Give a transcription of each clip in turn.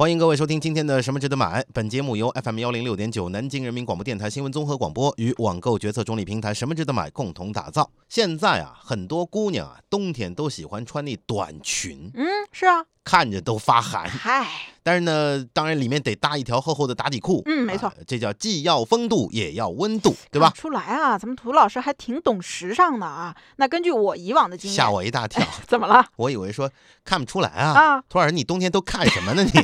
欢迎各位收听今天的《什么值得买》。本节目由 FM 幺零六点九南京人民广播电台新闻综合广播与网购决策中立平台“什么值得买”共同打造。现在啊，很多姑娘啊，冬天都喜欢穿那短裙，嗯，是啊，看着都发寒。嗨，但是呢，当然里面得搭一条厚厚的打底裤。嗯没错啊这叫既要风度也要温度，对吧？出来啊，咱们涂老师还挺懂时尚的啊。那根据我以往的经验，吓我一大跳，怎么了？我以为说看不出来啊。啊涂老师，你冬天都看什么呢？你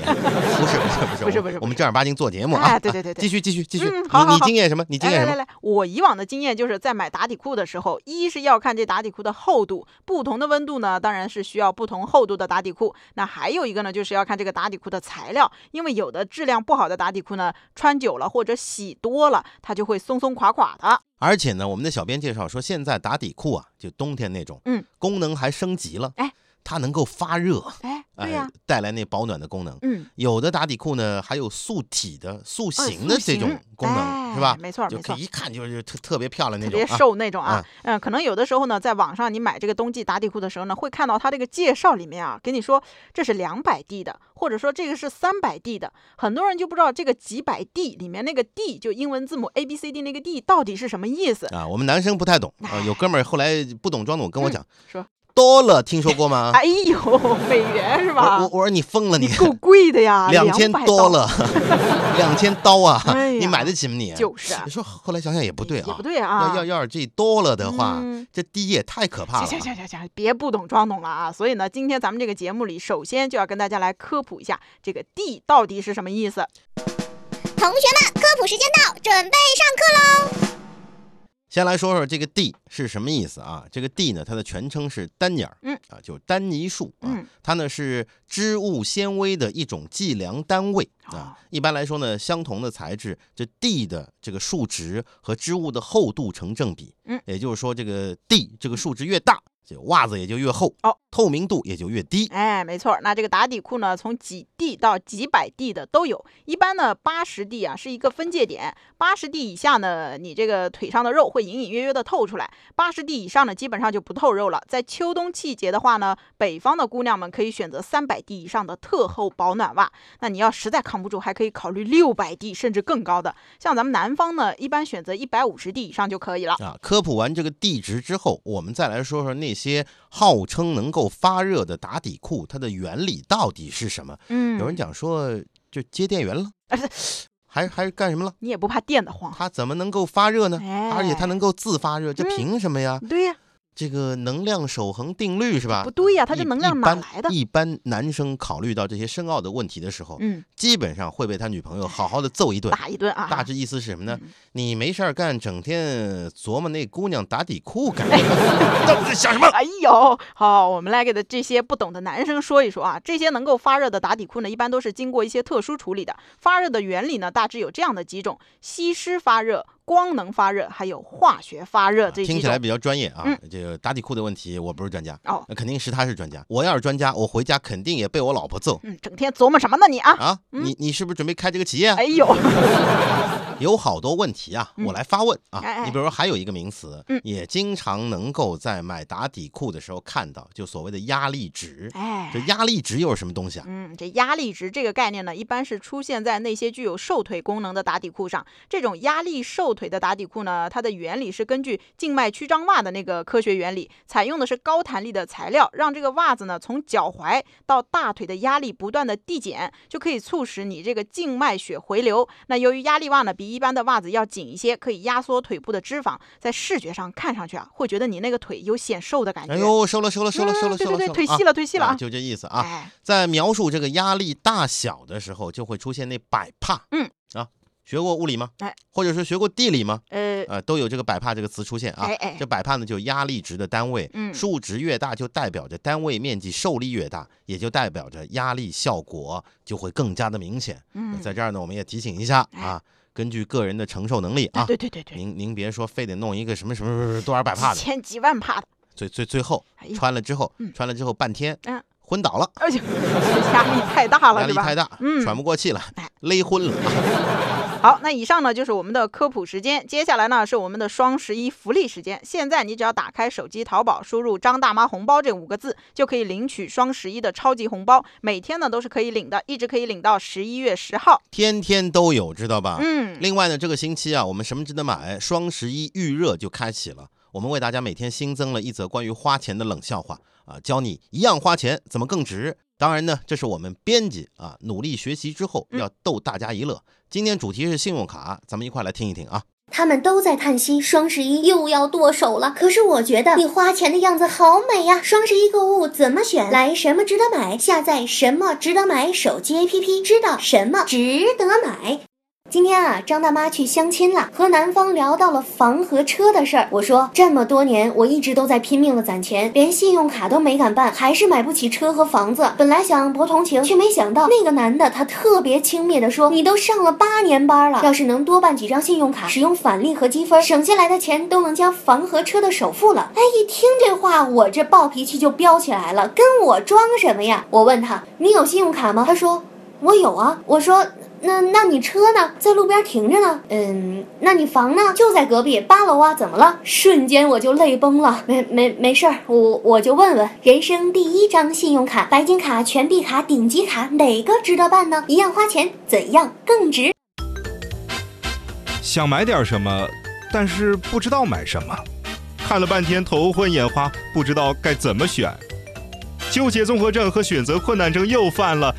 不是不是不是不是不是我们正儿八经做节目啊。哎对对对对继续继续继续。嗯好好好你你经验什么？你经验什么？来来来来，我以往的经验就是在买打底裤的时候，一是要看这打底裤的厚度，不同的温度呢，当然是需要不同厚度的打底裤。那还有一个呢，就是要看这个打底裤的材料，因为有的质量不好的打底裤呢，穿久了或者洗多了，它就会松松垮垮的。而且呢，我们的小编介绍说，现在打底裤啊，就冬天那种，嗯，功能还升级了。哎，它能够发热，哎，哎对呀、带来那保暖的功能。嗯。有的打底裤呢，还有塑体的、塑呃形的这种功能，哎是吧？没错就可以一看就是特特别漂亮那种特别。瘦那种啊，嗯，可能有的时候呢，在网上你买这个冬季打底裤的时候呢，会看到它这个介绍里面啊，给你说这是两百 D 的，或者说这个是三百 D 的，很多人就不知道这个几百 D 里面那个 D 就英文字母 A B C D 那个 D 到底是什么意思。啊，我们男生不太懂啊。有哥们儿后来不懂装懂跟我讲，说，多了听说过吗？哎呦，美元是吧我？我说你疯了你，够贵的呀，两千200刀，多了，两 千刀啊你买得起吗你？就是啊你说后来想想也不对啊，也不对啊。要要要是这多了的话，嗯这低也太可怕了行。行行行行，别不懂装懂了啊！所以呢，今天咱们这个节目里，首先就要跟大家来科普一下这个 D 到底是什么意思。同学们，科普时间到，准备上课喽！先来说说这个地是什么意思啊？这个地呢，它的全称是单尼儿，嗯啊，就是单泥树啊，嗯它呢是织物纤维的一种计量单位哦啊。一般来说呢，相同的材质，这地的这个数值和织物的厚度成正比，嗯，也就是说，这个地这个数值越大，这袜子也就越厚，哦，透明度也就越低。哎，没错，那这个打底裤呢，从几 D 到几百 D 的都有。一般呢，八十 D 啊是一个分界点，八十 D 以下呢，你这个腿上的肉会隐隐约约的透出来；八十 D 以上呢，基本上就不透肉了。在秋冬季节的话呢，北方的姑娘们可以选择三百 D 以上的特厚保暖袜。那你要实在扛不住，还可以考虑六百 D 甚至更高的。像咱们南方呢，一般选择一百五十 D 以上就可以了。啊，科普完这个地值之后，我们再来说说那些号称能够发热的打底裤，它的原理到底是什么？嗯，有人讲说，就接电源了，啊是还还是干什么了？你也不怕电得慌？它怎么能够发热呢？哎而且它能够自发热，这嗯凭什么呀？对呀、这个能量守恒定律是吧？不对呀、它这能量哪来的？一般男生考虑到这些深奥的问题的时候，嗯，基本上会被他女朋友好好的揍一顿。打一顿啊！大致意思是什么呢？嗯你没事儿干，整天琢磨那姑娘打底裤干 什么？到底在想什么？哎呦，好，我们来给的这些不懂的男生说一说啊，这些能够发热的打底裤呢，一般都是经过一些特殊处理的。发热的原理呢，大致有这样的几种：吸湿发热、光能发热，还有化学发热这。听起来比较专业啊。嗯这个打底裤的问题，我不是专家，哦，那肯定是他是专家。我要是专家，我回家肯定也被我老婆揍嗯，整天琢磨什么呢你啊？啊！你你是不是准备开这个企业啊哎？呦，有好多问题啊，我嗯来发问啊。你比如说还有一个名词，嗯也经常能够在买打底裤的时候看到，就所谓的压力值。哎这。压力值又是什么东西啊？嗯，这压力值这个概念呢，一般是出现在那些具有瘦腿功能的打底裤上。这种压力瘦腿的打底裤呢，它的原理是根据静脉曲张袜的那个科学原理，采用的是高弹力的材料，让这个袜子呢从脚踝到大腿的压力不断的递减，就可以促使你这个静脉血回流。那由于压力袜呢比一般的袜子要紧一些，可以压缩腿部的脂肪，在视觉上看上去啊，会觉得你那个腿有显瘦的感觉。哎呦，瘦了瘦了瘦了瘦了嗯对对对，腿细了，腿细了！就这意思啊。哎，在描述这个压力大小的时候，就会出现那摆帕。嗯啊，学过物理吗？哎，或者是学过地理吗？呃，呃，都有这个百帕这个词出现啊。哎哎这百帕呢，就压力值的单位，嗯数值越大，就代表着单位面积受力越大，也就代表着压力效果就会更加的明显。嗯，在这儿呢，我们也提醒一下哎啊，根据个人的承受能力啊，对对对对，您您别说非得弄一个什么什么什么多少百帕的，千几万帕的，最最最后穿了之后嗯，穿了之后半天嗯，昏倒了。而 且压力太大了，压力太大，嗯喘不过气了哎，勒昏了。好，那以上呢就是我们的科普时间，接下来呢是我们的双十一福利时间。现在你只要打开手机淘宝，输入“张大妈红包”这五个字，就可以领取双十一的超级红包，每天呢都是可以领的，一直可以领到十一月十号。天天都有，知道吧？嗯，另外呢，这个星期啊，我们什么值得买？双十一预热就开启了。我们为大家每天新增了一则关于花钱的冷笑话啊，教你一样花钱怎么更值。当然呢，这是我们编辑啊努力学习之后要逗大家一乐。今天主题是信用卡，咱们一块来听一听啊。他们都在叹息，双十一又要剁手了。可是我觉得你花钱的样子好美呀！双十一购物怎么选？来什么值得买？下载什么值得买手机 APP，知道什么值得买。今天啊，张大妈去相亲了，和男方聊到了房和车的事儿。我说，这么多年我一直都在拼命的攒钱，连信用卡都没敢办，还是买不起车和房子。本来想博同情，却没想到那个男的他特别轻蔑的说：“你都上了八年班了，要是能多办几张信用卡，使用返利和积分，省下来的钱都能交房和车的首付了。”哎，一听这话，我这暴脾气就飙起来了，跟我装什么呀？我问他：“你有信用卡吗？”他说：“我有啊。”我说。那那你车呢？在路边停着呢。嗯，那你房呢？就在隔壁八楼啊。怎么了？瞬间我就泪崩了。没没没事儿，我我就问问，人生第一张信用卡，白金卡、全币卡、顶级卡，哪个值得办呢？一样花钱，怎样更值？想买点什么，但是不知道买什么，看了半天头昏眼花，不知道该怎么选，纠结综合症和选择困难症又犯了，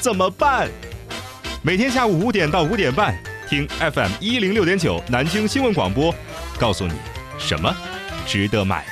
怎么办？每天下午五点到五点半，听 FM 一零六点九南京新闻广播，告诉你什么值得买。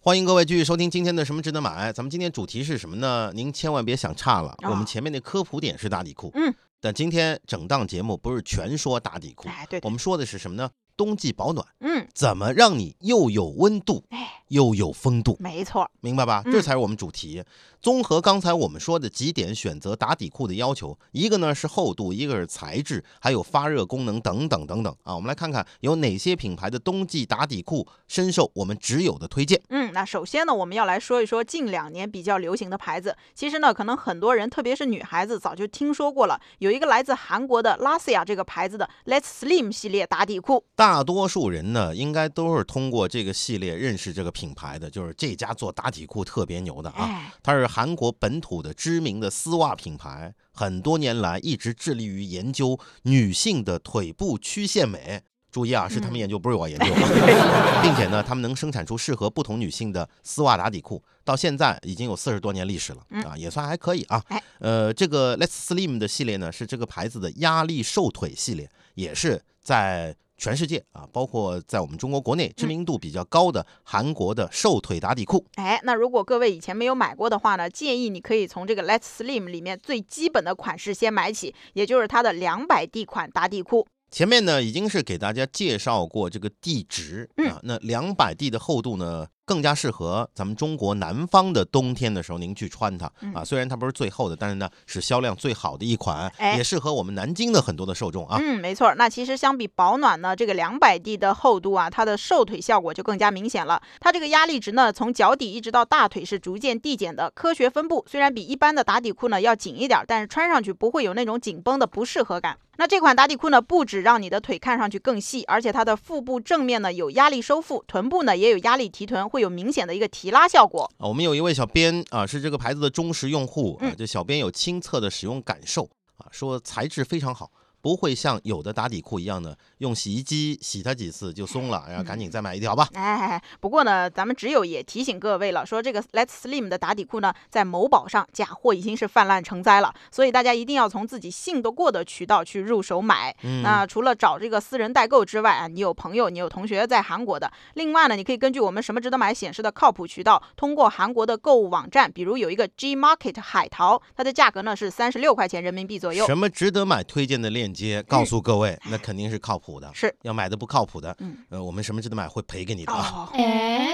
欢迎各位继续收听今天的什么值得买。咱们今天主题是什么呢？您千万别想差了。哦我们前面那科普点是打底裤，嗯，但今天整档节目不是全说打底裤，哎，对对，我们说的是什么呢？冬季保暖，嗯，怎么让你又有温度哎，又有风度？没错，明白吧？嗯这才是我们主题。综合刚才我们说的几点选择打底裤的要求，一个呢是厚度，一个是材质，还有发热功能等等等等啊。我们来看看有哪些品牌的冬季打底裤深受我们挚友的推荐。嗯，那首先呢，我们要来说一说近两年比较流行的牌子。其实呢，可能很多人，特别是女孩子，早就听说过了。有一个来自韩国的拉西亚这个牌子的 Let's Slim 系列打底裤。大多数人呢，应该都是通过这个系列认识这个品牌的，就是这家做打底裤特别牛的啊。哎，它是韩国本土的知名的丝袜品牌，很多年来一直致力于研究女性的腿部曲线美。注意啊，是他们嗯研究，不是我研究，并且呢，他们能生产出适合不同女性的丝袜打底裤，到现在已经有四十多年历史了嗯啊，也算还可以啊哎。呃，这个 Let's Slim 的系列呢，是这个牌子的压力瘦腿系列，也是在全世界啊，包括在我们中国国内知名度比较高的韩国的瘦腿打底裤。哎，那如果各位以前没有买过的话呢，建议你可以从这个 Let's Slim 里面最基本的款式先买起，也就是它的两百 D 款打底裤。前面呢已经是给大家介绍过这个地值嗯啊，那两百 D 的厚度呢，更加适合咱们中国南方的冬天的时候您去穿它嗯啊。虽然它不是最厚的，但是呢是销量最好的一款，哎也适合我们南京的很多的受众啊。嗯，没错儿。那其实相比保暖呢，这个两百 D 的厚度啊，它的瘦腿效果就更加明显了。它这个压力值呢，从脚底一直到大腿是逐渐递减的，科学分布。虽然比一般的打底裤呢要紧一点儿，但是穿上去不会有那种紧绷的不适合感。那这款打底裤呢，不止让你的腿看上去更细，而且它的腹部正面呢有压力收腹，臀部呢也有压力提臀，会有明显的一个提拉效果。啊，我们有一位小编啊，是这个牌子的忠实用户啊嗯，这小编有亲测的使用感受啊，说材质非常好。不会像有的打底裤一样的用洗衣机洗它几次就松了，然后赶紧再买一条吧。哎，不过呢，咱们只有也提醒各位了，说这个 Let's Slim 的打底裤呢，在某宝上假货已经是泛滥成灾了，所以大家一定要从自己信得过的渠道去入手买。嗯，那除了找这个私人代购之外啊，你有朋友、你有同学在韩国的，另外呢，你可以根据我们什么值得买显示的靠谱渠道，通过韩国的购物网站，比如有一个 G Market 海淘，它的价格呢是三十六块钱人民币左右。什么值得买推荐的链接，告诉各位，那肯定是靠谱的。是，要买的不靠谱的，嗯呃，我们什么值得买会赔给你的啊。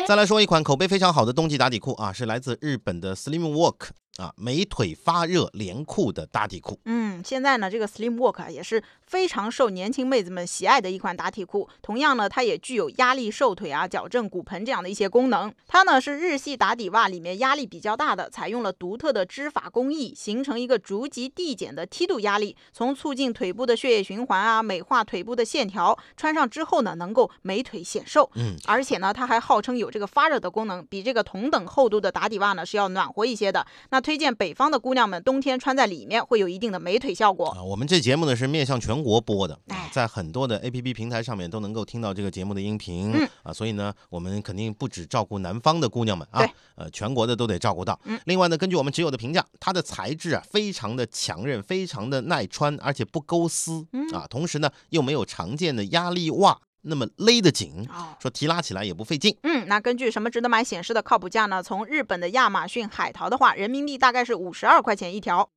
再来说一款口碑非常好的冬季打底裤啊，是来自日本的 Slim Work 啊，美腿发热连裤的打底裤。嗯，现在呢，这个 Slim Work 啊也是非常受年轻妹子们喜爱的一款打底裤。同样呢，它也具有压力瘦腿啊、矫正骨盆这样的一些功能。它呢是日系打底袜里面压力比较大的，采用了独特的织法工艺，形成一个逐级递减的梯度压力，从促进腿部的血液循环啊，美化腿部的线条。穿上之后呢，能够美腿显瘦。嗯，而且呢，它还号称有这个发热的功能，比这个同等厚度的打底袜呢是要暖和一些的。那推荐北方的姑娘们冬天穿在里面会有一定的美腿效果。啊，我们这节目呢是面向全国播的，在很多的 A P P 平台上面都能够听到这个节目的音频、嗯啊，所以呢，我们肯定不只照顾南方的姑娘们啊，呃，全国的都得照顾到。嗯另外呢，根据我们只有的评价，它的材质啊非常的强韧，非常的耐穿，而且不勾丝、嗯啊，同时呢又没有常见的压力袜那么勒得紧，哦。说提拉起来也不费劲。嗯，那根据什么值得买显示的靠谱价呢？从日本的亚马逊海淘的话，人民币大概是五十二块钱一条。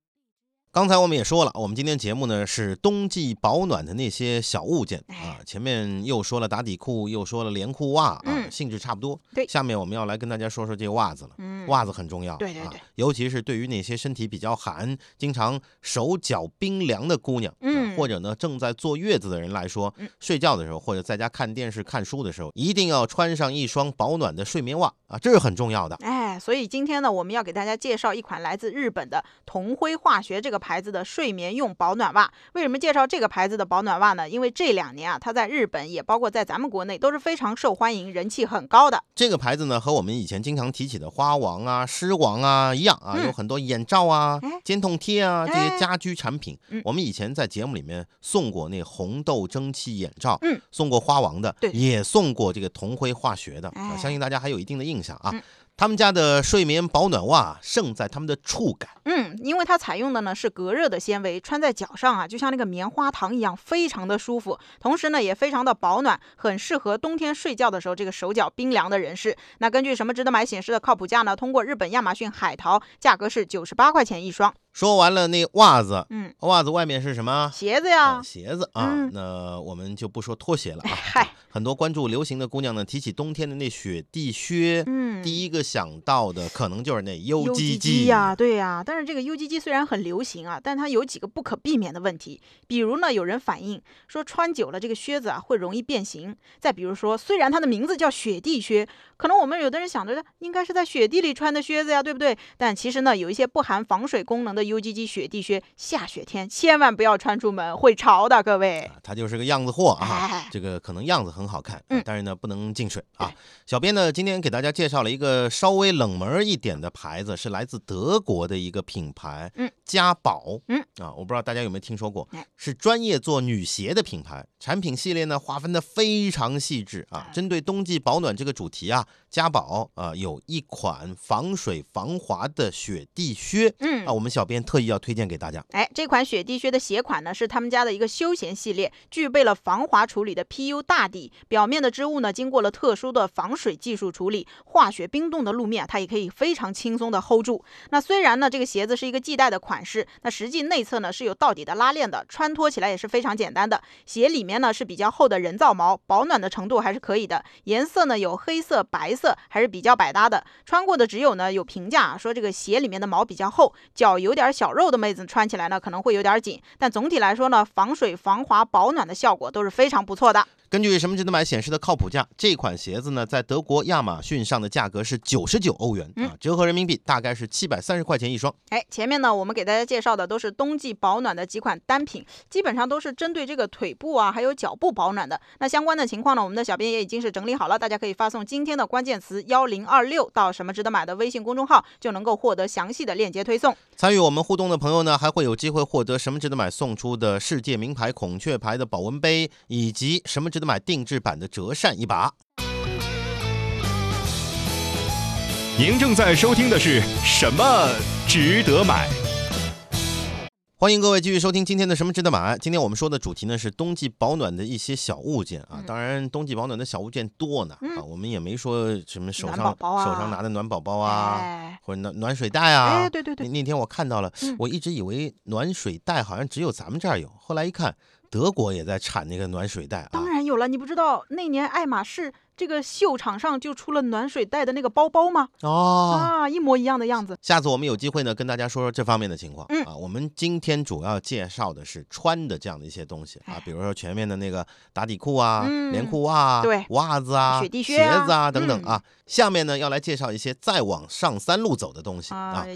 刚才我们也说了，我们今天节目呢是冬季保暖的那些小物件啊哎，前面又说了打底裤，又说了连裤袜啊，嗯。性质差不多。对。下面我们要来跟大家说说这个袜子了。嗯，袜子很重要，啊对对对，尤其是对于那些身体比较寒、经常手脚冰凉的姑娘，啊嗯或者呢正在坐月子的人来说，嗯睡觉的时候或者在家看电视、看书的时候，一定要穿上一双保暖的睡眠袜啊，这是很重要的。哎，所以今天呢，我们要给大家介绍一款来自日本的同辉化学这个牌子的睡眠用保暖袜。为什么介绍这个牌子的保暖袜呢？因为这两年啊，它在日本也包括在咱们国内都是非常受欢迎、人气很高的。这个牌子呢，和我们以前经常提起的花王啊、狮王啊一样啊，嗯有很多眼罩啊哎、肩痛贴啊这些哎家居产品嗯。我们以前在节目里面送过那红豆蒸汽眼罩嗯，送过花王的对，也送过这个同辉化学的相信大家还有一定的印象啊。嗯。他们家的睡眠保暖袜胜在他们的触感。嗯，因为它采用的呢是隔热的纤维，穿在脚上啊，就像那个棉花糖一样，非常的舒服。同时呢，也非常的保暖，很适合冬天睡觉的时候这个手脚冰凉的人士。那根据什么值得买显示的靠谱价呢？通过日本亚马逊海淘，价格是九十八块钱一双。说完了那袜子，嗯，袜子外面是什么？鞋子呀啊，，鞋子啊，嗯那我们就不说拖鞋了啊。嗨，很多关注流行的姑娘呢，提起冬天的那雪地靴，嗯，第一个想到的可能就是那 UGG 呀，对呀。但是这个 UGG 虽然很流行啊，但它有几个不可避免的问题。比如呢，有人反映说穿久了这个靴子啊会容易变形。再比如说，虽然它的名字叫雪地靴，可能我们有的人想着应该是在雪地里穿的靴子呀，对不对？但其实呢，有一些不含防水功能的 UGG 雪地靴，下雪天千万不要穿出门，会潮的，各位。啊，它就是个样子货啊。哎 这个可能样子很好看，啊嗯但是呢不能进水啊。小编呢今天给大家介绍了一个稍微冷门一点的牌子，是来自德国的一个品牌，嗯，嘉宝，嗯。啊，我不知道大家有没有听说过哎，是专业做女鞋的品牌，产品系列呢划分的非常细致啊哎。针对冬季保暖这个主题啊，嘉宝啊有一款防水防滑的雪地靴。嗯。啊，我们小编特意要推荐给大家。哎，这款雪地靴的鞋款呢是他们家的一个休闲系列，具备了防滑处理的 PU 大底，表面的织物呢经过了特殊的防水技术处理，化雪冰冻的路面它也可以非常轻松的 hold 住。那虽然呢这个鞋子是一个系带的款式，那实际内侧呢是有到底的拉链的，穿脱起来也是非常简单的。鞋里面呢是比较厚的人造毛，保暖的程度还是可以的。颜色呢有黑色、白色，还是比较百搭的。穿过的只有呢有评价说这个鞋里面的毛比较厚，脚有点小肉的妹子穿起来呢可能会有点紧，但总体来说呢，防水、防滑、保暖的效果都是非常不错的。根据什么值得买显示的靠谱价，这款鞋子呢，在德国亚马逊上的价格是九十九欧元嗯啊，折合人民币大概是七百三十块钱一双。哎，前面呢我们给大家介绍的都是冬季保暖的几款单品，基本上都是针对这个腿部啊还有脚部保暖的。那相关的情况呢，我们的小编也已经是整理好了，大家可以发送今天的关键词幺零二六到什么值得买的微信公众号，就能够获得详细的链接推送。参与我们互动的朋友呢，还会有机会获得什么值得买送出的世界名牌孔雀牌的保温杯，以及什么值得买定制版的折扇一把。您正在收听的是什么值得买？欢迎各位继续收听今天的什么值得买。今天我们说的主题呢是冬季保暖的一些小物件啊，嗯当然冬季保暖的小物件多呢嗯啊，我们也没说什么手上手上拿的暖宝宝啊，哎，或者暖暖水袋啊。哎，对对对那，天我看到了，嗯我一直以为暖水袋好像只有咱们这儿有，后来一看，德国也在产那个暖水袋啊。当然有了，你不知道那年爱马仕这个秀场上就出了暖水袋的那个包包吗？哦。啊，一模一样的样子。下次我们有机会呢，跟大家说说这方面的情况。嗯啊，我们今天主要介绍的是穿的这样的一些东西啊哎，比如说全面的那个打底裤啊、嗯连裤袜啊、对袜子啊、雪地靴鞋啊子啊等等嗯啊。下面呢，要来介绍一些再往上三路走的东西啊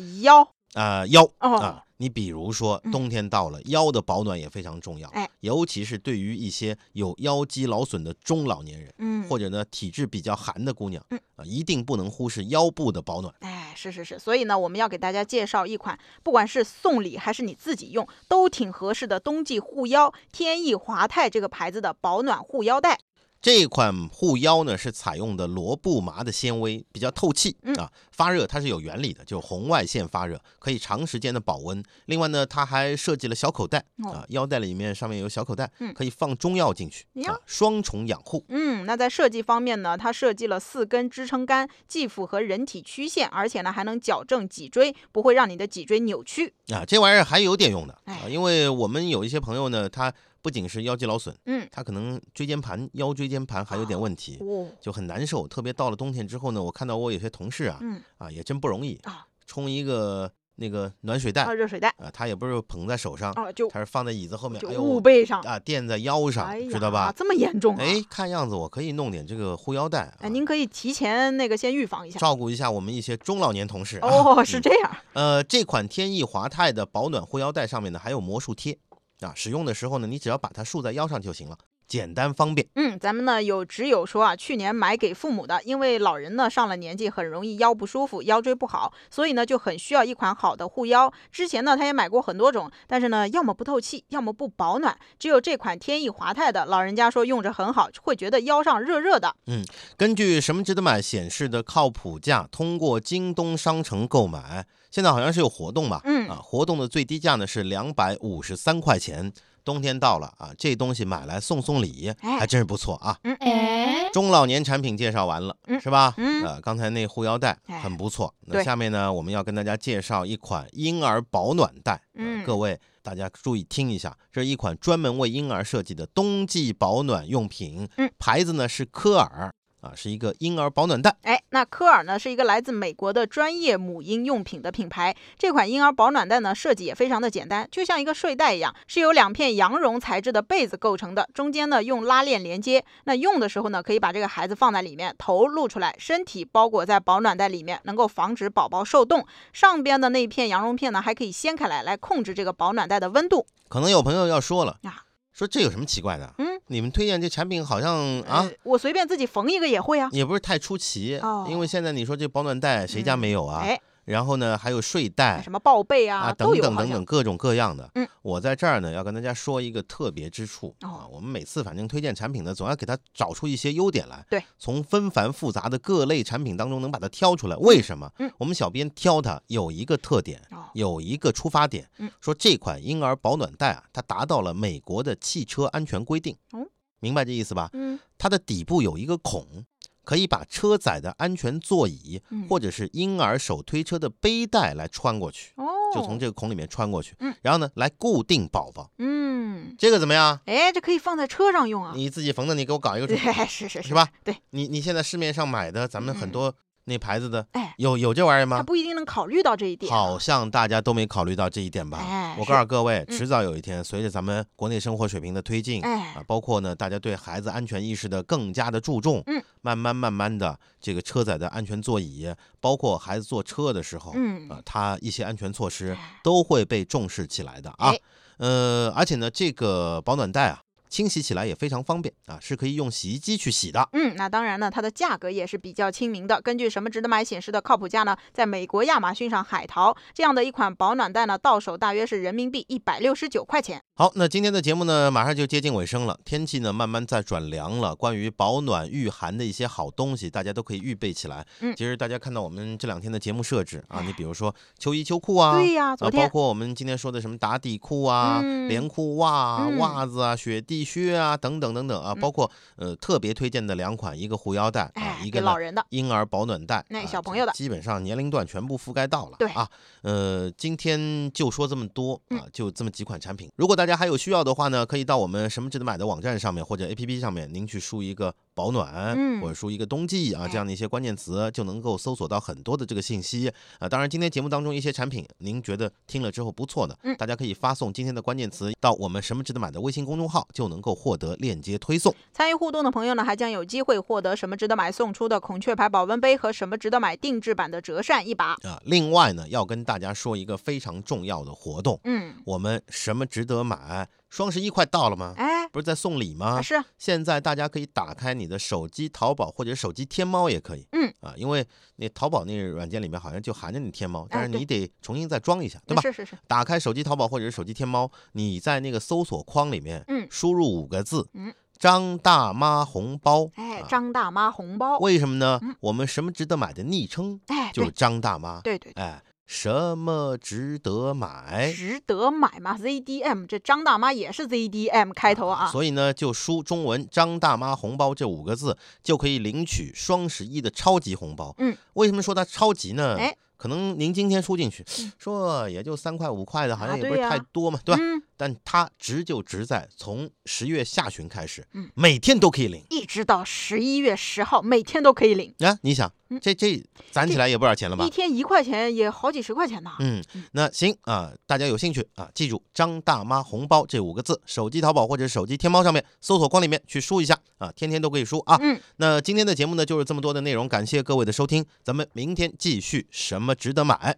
啊，，腰呃，腰哦啊。你比如说，嗯冬天到了，腰的保暖也非常重要，哎尤其是对于一些有腰肌劳损的中老年人，嗯，或者呢体质比较寒的姑娘，嗯啊，一定不能忽视腰部的保暖。哎，是是是，所以呢，我们要给大家介绍一款，不管是送礼还是你自己用，都挺合适的冬季护腰天意华泰这个牌子的保暖护腰带。这款护腰呢是采用的罗布麻的纤维，比较透气嗯啊，发热它是有原理的，就红外线发热，可以长时间的保温。另外呢，它还设计了小口袋哦啊，腰带里面上面有小口袋嗯，可以放中药进去呀啊，双重养护。嗯，那在设计方面呢，它设计了四根支撑杆，既符合人体曲线，而且呢还能矫正脊椎，不会让你的脊椎扭曲。啊，这玩意儿还有点用的啊哎，因为我们有一些朋友呢，他不仅是腰肌劳损，嗯，他可能椎间盘、腰椎间盘还有点问题，哦，就很难受。特别到了冬天之后呢，我看到我有些同事啊，嗯啊也真不容易啊，冲一个那个暖水袋啊，热水袋啊，他也不是捧在手上，啊，就他是放在椅子后面，就哎呦捂背上，啊，垫在腰上知道吧？这么严重啊？哎，看样子我可以弄点这个护腰带啊哎，，您可以提前那个先预防一下。照顾一下我们一些中老年同事啊。哦，是这样。呃，这款天翼华泰的保暖护腰带上面呢还有魔术贴啊，使用的时候呢，你只要把它束在腰上就行了，简单方便。嗯，咱们呢有只有说啊，去年买给父母的，因为老人呢上了年纪，很容易腰不舒服，腰椎不好，所以呢就很需要一款好的护腰。之前呢他也买过很多种，但是呢要么不透气，要么不保暖。只有这款天翼华泰的，老人家说用着很好，会觉得腰上热热的。嗯根据什么值得买显示的靠谱价，通过京东商城购买，现在好像是有活动吧？嗯啊，活动的最低价呢是两百五十三块钱。冬天到了啊，这东西买来送送礼，哎还真是不错啊。哎，中老年产品介绍完了，嗯是吧？嗯呃，刚才那护腰带哎很不错。那下面呢，我们要跟大家介绍一款婴儿保暖袋。呃嗯各位大家注意听一下，这是一款专门为婴儿设计的冬季保暖用品。嗯，牌子呢是科尔啊，是一个婴儿保暖袋。哎，那科尔呢是一个来自美国的专业母婴用品的品牌。这款婴儿保暖袋呢设计也非常的简单，就像一个睡袋一样，是由两片羊绒材质的被子构成的，中间呢用拉链连接。那用的时候呢，可以把这个孩子放在里面，头露出来，身体包裹在保暖袋里面，能够防止宝宝受冻。上边的那一片羊绒片呢，还可以掀开来，来控制这个保暖袋的温度。可能有朋友要说了呀说这有什么奇怪的？嗯，你们推荐这产品好像啊呃，我随便自己缝一个也会啊。也不是太出奇，哦因为现在你说这保暖袋谁家没有啊？哎，然后呢，还有睡袋什么抱被啊，等等等等。各种各样的。嗯，我在这儿呢要跟大家说一个特别之处啊哦，我们每次反正推荐产品呢，总要给它找出一些优点来。对，从纷繁复杂的各类产品当中能把它挑出来，为什么？嗯我们小编挑它有一个特点。哦，有一个出发点，嗯说这款婴儿保暖袋啊，它达到了美国的汽车安全规定。哦明白这意思吧？嗯它的底部有一个孔，可以把车载的安全座椅嗯，或者是婴儿手推车的背带来穿过去，哦，就从这个孔里面穿过去嗯，然后呢来固定宝宝。嗯，这个怎么样？哎，这可以放在车上用啊。你自己缝的，你给我搞一个出对来，，是是是吧？对，你你现在市面上买的，咱们很嗯多那牌子的，哎，有有这玩意儿他吗？不一定能考虑到这一点啊。好像大家都没考虑到这一点吧？哎我告诉各位，嗯迟早有一天，随着咱们国内生活水平的推进，哎啊，包括呢，大家对孩子安全意识的更加的注重，嗯，慢慢慢慢的，这个车载的安全座椅，包括孩子坐车的时候，嗯啊，他一些安全措施哎都会被重视起来的啊哎，呃，而且呢，这个保暖袋啊，清洗起来也非常方便啊，是可以用洗衣机去洗的。嗯，那当然呢，它的价格也是比较亲民的。根据什么值得买显示的靠谱价呢，在美国亚马逊上海淘这样的一款保暖袋呢，到手大约是人民币一百六十九块钱。好，那今天的节目呢，马上就接近尾声了，天气呢慢慢在转凉了。关于保暖御寒的一些好东西，大家都可以预备起来。嗯其实大家看到我们这两天的节目设置啊，你比如说秋衣秋裤啊，对呀，昨啊，包括我们今天说的什么打底裤啊、嗯连裤袜袜子啊、雪地靴啊等等等等啊，嗯包括呃特别推荐的两款，一个护腰带啊哎，，一个老人的。婴儿保暖带，那啊小朋友的基本上年龄段全部覆盖到了。对啊，呃，今天就说这么多嗯啊，就这么几款产品。如果大家还有需要的话呢，可以到我们什么值得买的网站上面或者 APP 上面，您去输一个保暖，嗯或者输一个冬季啊哎这样的一些关键词，就能够搜索到很多的这个信息啊。当然，今天节目当中一些产品，您觉得听了之后不错的，嗯大家可以发送今天的关键词到我们什么值得买的微信公众号，就能够获得链接推送。参与互动的朋友呢，还将有机会获得什么值得买送出的孔雀牌保温杯和什么值得买定制版的折扇一把。啊，另外呢，要跟大家说一个非常重要的活动，嗯，我们什么值得买？双十一快到了吗？哎，不是在送礼吗？是，现在大家可以打开你的手机淘宝或者手机天猫也可以，嗯。啊，因为那淘宝那个软件里面好像就含着你天猫，但是你得重新再装一下，对吧？是是是，打开手机淘宝或者是手机天猫，你在那个搜索框里面，嗯。输入五个字，嗯。张大妈红包，哎啊，张大妈红包，为什么呢？嗯。我们什么值得买的昵称哎，就是张大妈，对对，哎，什么值得买？值得买吗？ZDM，这张大妈也是 ZDM 开头啊。所以呢，就输中文“张大妈红包”这五个字，就可以领取双十一的超级红包。嗯，为什么说它超级呢？哎，可能您今天输进去，嗯说也就三块五块的，好像啊也不是太多嘛，对吧？嗯，但它值就值在从十月下旬开始，嗯每天都可以领一直到十一月十号，每天都可以领，啊！你想，嗯这这攒起来也不少钱了吧一？天一块钱也好几十块钱呢。嗯嗯，那行啊，大家有兴趣啊，记住“张大妈红包”这五个字，手机淘宝或者手机天猫上面搜索框里面去输一下啊，天天都可以输啊。嗯，那今天的节目呢，就是这么多的内容，感谢各位的收听，咱们明天继续什值得买。